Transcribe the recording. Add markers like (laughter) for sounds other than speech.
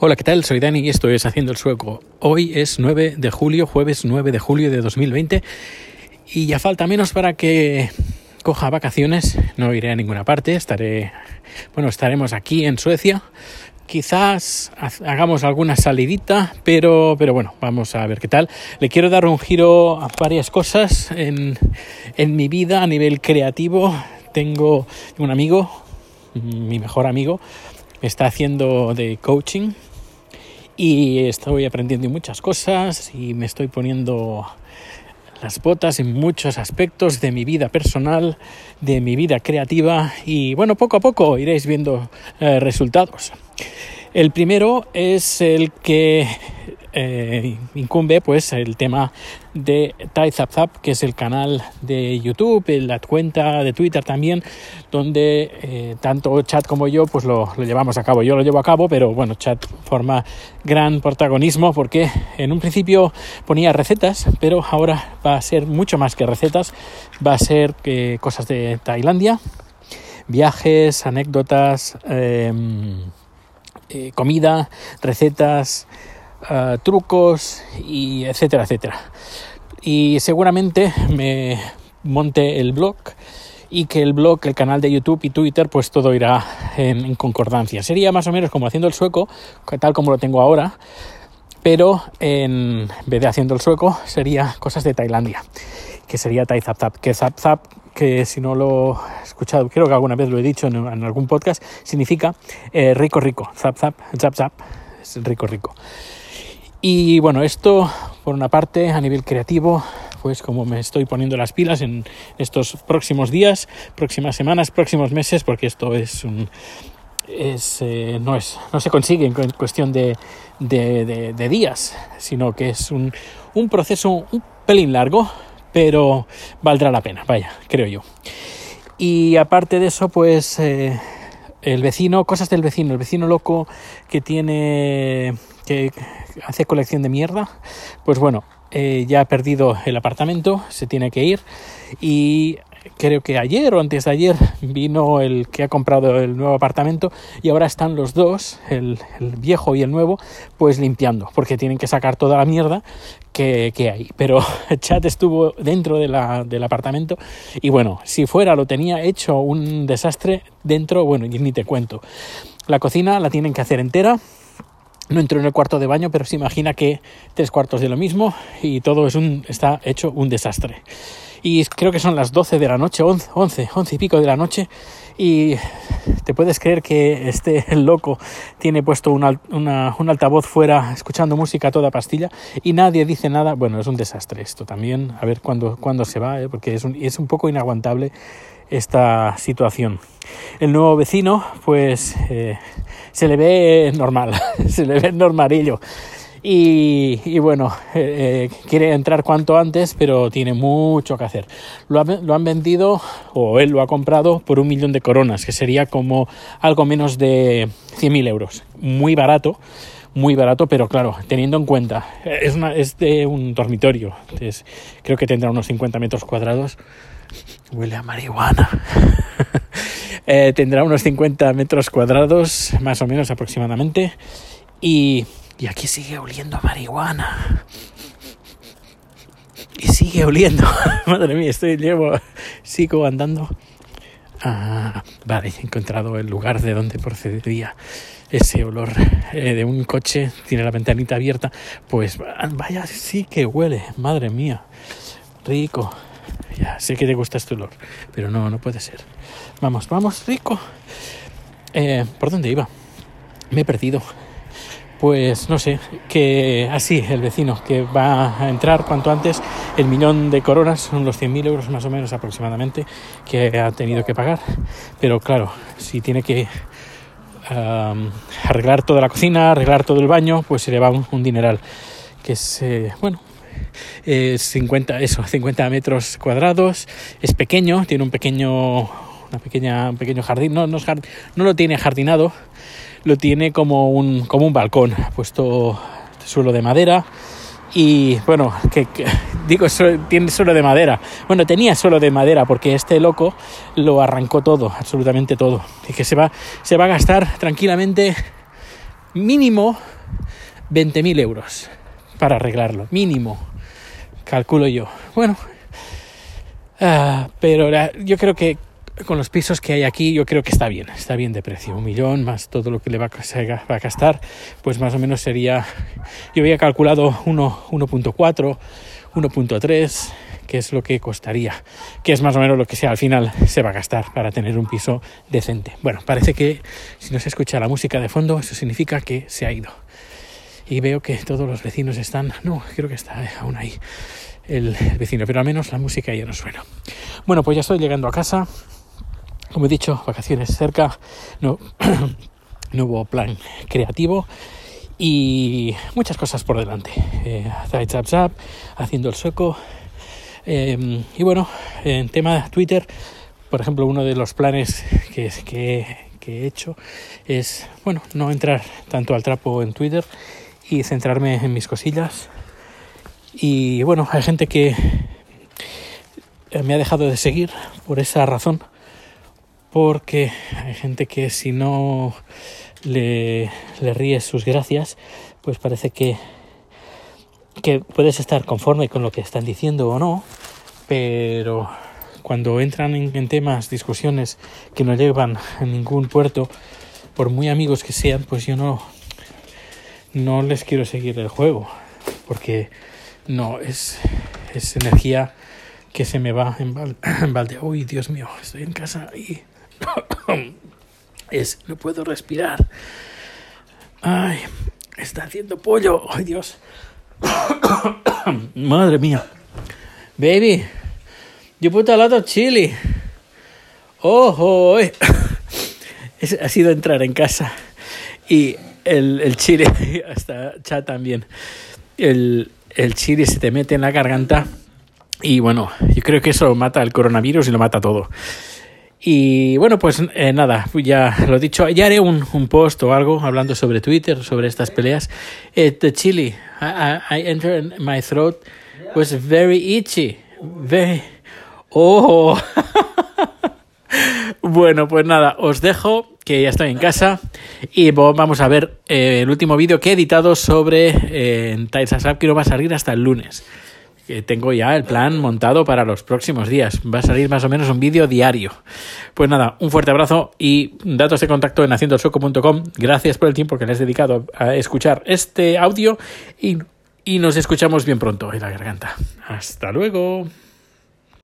Hola, ¿qué tal? Soy Dani y esto es Haciendo el Sueco. Hoy es 9 de julio, jueves 9 de julio de 2020 y ya falta menos para que coja vacaciones. No iré a ninguna parte, estaré, bueno, estaremos aquí en Suecia. Quizás hagamos alguna salidita, pero, pero bueno, vamos a ver qué tal. Le quiero dar un giro a varias cosas en, en mi vida a nivel creativo. Tengo un amigo, mi mejor amigo, está haciendo de coaching y estoy aprendiendo muchas cosas y me estoy poniendo las botas en muchos aspectos de mi vida personal, de mi vida creativa y bueno, poco a poco iréis viendo eh, resultados. El primero es el que eh, incumbe pues el tema de Tai Zap Zap, que es el canal de YouTube, la cuenta de Twitter también, donde eh, tanto Chat como yo pues lo, llevamos a cabo. Yo lo llevo a cabo, pero bueno, Chat forma gran protagonismo porque en un principio ponía recetas, pero ahora va a ser mucho más que recetas, va a ser eh, cosas de Tailandia, viajes, anécdotas, em, eh, comida, recetas, Uh, trucos y etcétera, etcétera. Y seguramente me monte el blog y que el blog, el canal de YouTube y Twitter, pues todo irá en, concordancia. Sería más o menos como haciendo el sueco, tal como lo tengo ahora, pero en vez de haciendo el sueco sería cosas de Tailandia, que sería Tai Zap Zap, que Zap Zap, que si no lo he escuchado, creo que alguna vez lo he dicho en, en algún podcast, significa eh, rico rico, Zap Zap, Zap Zap, es rico rico. Y bueno, esto por una parte a nivel creativo, pues como me estoy poniendo las pilas en estos próximos días, próximas semanas, próximos meses, porque esto es un... Es, eh, no, es, no se consigue en cuestión de, de, días, sino que es un, un, proceso un pelín largo, pero valdrá la pena, vaya, creo yo. Y aparte de eso, pues eh, el vecino, cosas del vecino, el vecino loco que tiene, que hace colección de mierda, pues bueno, eh, ya ha perdido el apartamento, se tiene que ir y creo que ayer o antes de ayer (laughs) vino el que ha comprado el nuevo apartamento y ahora están los dos, el, el viejo y el nuevo, pues limpiando, porque tienen que sacar toda la mierda que, que hay. Pero (laughs) Chat estuvo dentro de la, del apartamento y bueno, si fuera lo tenía hecho un desastre dentro, bueno, ni te cuento. La cocina la tienen que hacer entera, no entró en el cuarto de baño, pero se imagina que tres cuartos de lo mismo y todo es un, está hecho un desastre. Y creo que son las 12 de la noche, 11, 11, 11 y pico de la noche. Y te puedes creer que este (laughs) loco tiene puesto una, una, un altavoz fuera escuchando música a toda pastilla y nadie dice nada. Bueno, es un desastre esto también. A ver cuándo, se va, ¿eh? porque es un poco inaguantable esta situación. El nuevo vecino, pues eh, se le ve normal, (laughs) se le ve normalillo. Y, y bueno, eh, quiere entrar cuanto antes, pero tiene mucho que hacer. Lo, lo, han vendido, o él lo ha comprado, por un millón de coronas, que sería como algo menos de 100.000 euros. Muy barato, muy barato, pero claro, teniendo en cuenta, es, una, es de un dormitorio, creo que tendrá unos 50 metros cuadrados. Huele a marihuana. (laughs) eh, tendrá unos 50 metros cuadrados, más o menos aproximadamente. Y, y aquí sigue oliendo a marihuana. Y sigue oliendo. (laughs) Madre mía, estoy llevo, sigo andando. Ah, vale, he encontrado el lugar de donde procedía ese olor eh, de un coche. Tiene la ventanita abierta. Pues vaya, sí que huele. Madre mía. Rico. Ya sé que te gusta este olor, pero no, no puede ser. Vamos, vamos, rico. Eh, ¿Por dónde iba? Me he perdido. Pues no sé, que así el vecino que va a entrar cuanto antes, el millón de coronas son los 100.000 euros más o menos aproximadamente que ha tenido que pagar. Pero claro, si tiene que arreglar toda la cocina, arreglar todo el baño, pues se le va un, un dineral. Que es, eh, bueno, eh, 50, eso, (laughs) 50 metros cuadrados, es pequeño, tiene un pequeño, una pequeña, un pequeño jardín, no, no, no lo tiene jardinado, lo tiene como un, como un balcón, puesto suelo de madera y bueno, que, (laughs) digo, tiene suelo de madera. Bueno, tenía suelo de madera porque este loco lo arrancó todo, absolutamente todo. Y que se va, se va a gastar tranquilamente mínimo 20.000 euros para arreglarlo, mínimo, calculo yo. Bueno, ah, pero yo creo que con los pisos que hay aquí, yo creo que está bien, está bien de precio. Un millón más todo lo que le va a, va a gastar, pues más o menos sería, yo había calculado 1.4, 1.3, que es lo que costaría, que es más o menos lo que sea, al final se va a gastar para tener un piso decente. Bueno, parece que si no se escucha la música de fondo, eso significa que se ha ido. Y veo que todos los vecinos están, no, creo que está aún ahí el, vecino, pero al menos la música ya no suena. Bueno, pues ya estoy llegando a casa como he dicho, vacaciones cerca, no, (clears throat) nuevo plan creativo y muchas cosas por delante. Eh, zap, zap, haciendo el sueco. Em, y bueno, en tema Twitter, por ejemplo, uno de los planes que, que, que he hecho es, bueno, no entrar tanto al trapo en Twitter y centrarme en mis cosillas. Y bueno, hay gente que me ha dejado de seguir por esa razón porque hay gente que si no le, le ríes sus gracias, pues parece que, que puedes estar conforme con lo que están diciendo o no, pero cuando entran en, temas, discusiones que no llevan a ningún puerto, por muy amigos que sean, pues yo no, no les quiero seguir el juego, porque no, es, es energía que se me va en, (clears throat) balde. Uy, Dios mío, estoy en casa y (clears throat) es, no puedo respirar. Ay, está haciendo pollo. Ay, Dios. (clears throat) Madre mía. Baby, you put a lot of chili. Oh, ha sido entrar en casa. Y el, el chile, (laughs) hasta chat también. El, el chile se te mete en la garganta. Y bueno, yo creo que eso mata el coronavirus y lo mata todo. Y bueno, pues eh, nada, ya lo he dicho, ya haré un, un, post o algo hablando sobre Twitter, sobre estas peleas. Eh, the chili, I, I entered my throat, was very itchy, very... Oh. (laughs) bueno, pues nada, os dejo, que ya estoy en casa, y vamos a ver eh, el último vídeo que he editado sobre eh, Tiles que no va a salir hasta el lunes tengo ya el plan montado para los próximos días. Va a salir más o menos un vídeo diario. Pues nada, un fuerte abrazo y datos de contacto en haciendoelsueco.com. Gracias por el tiempo que le has dedicado a escuchar este audio y, y nos escuchamos bien pronto en la garganta. Hasta luego.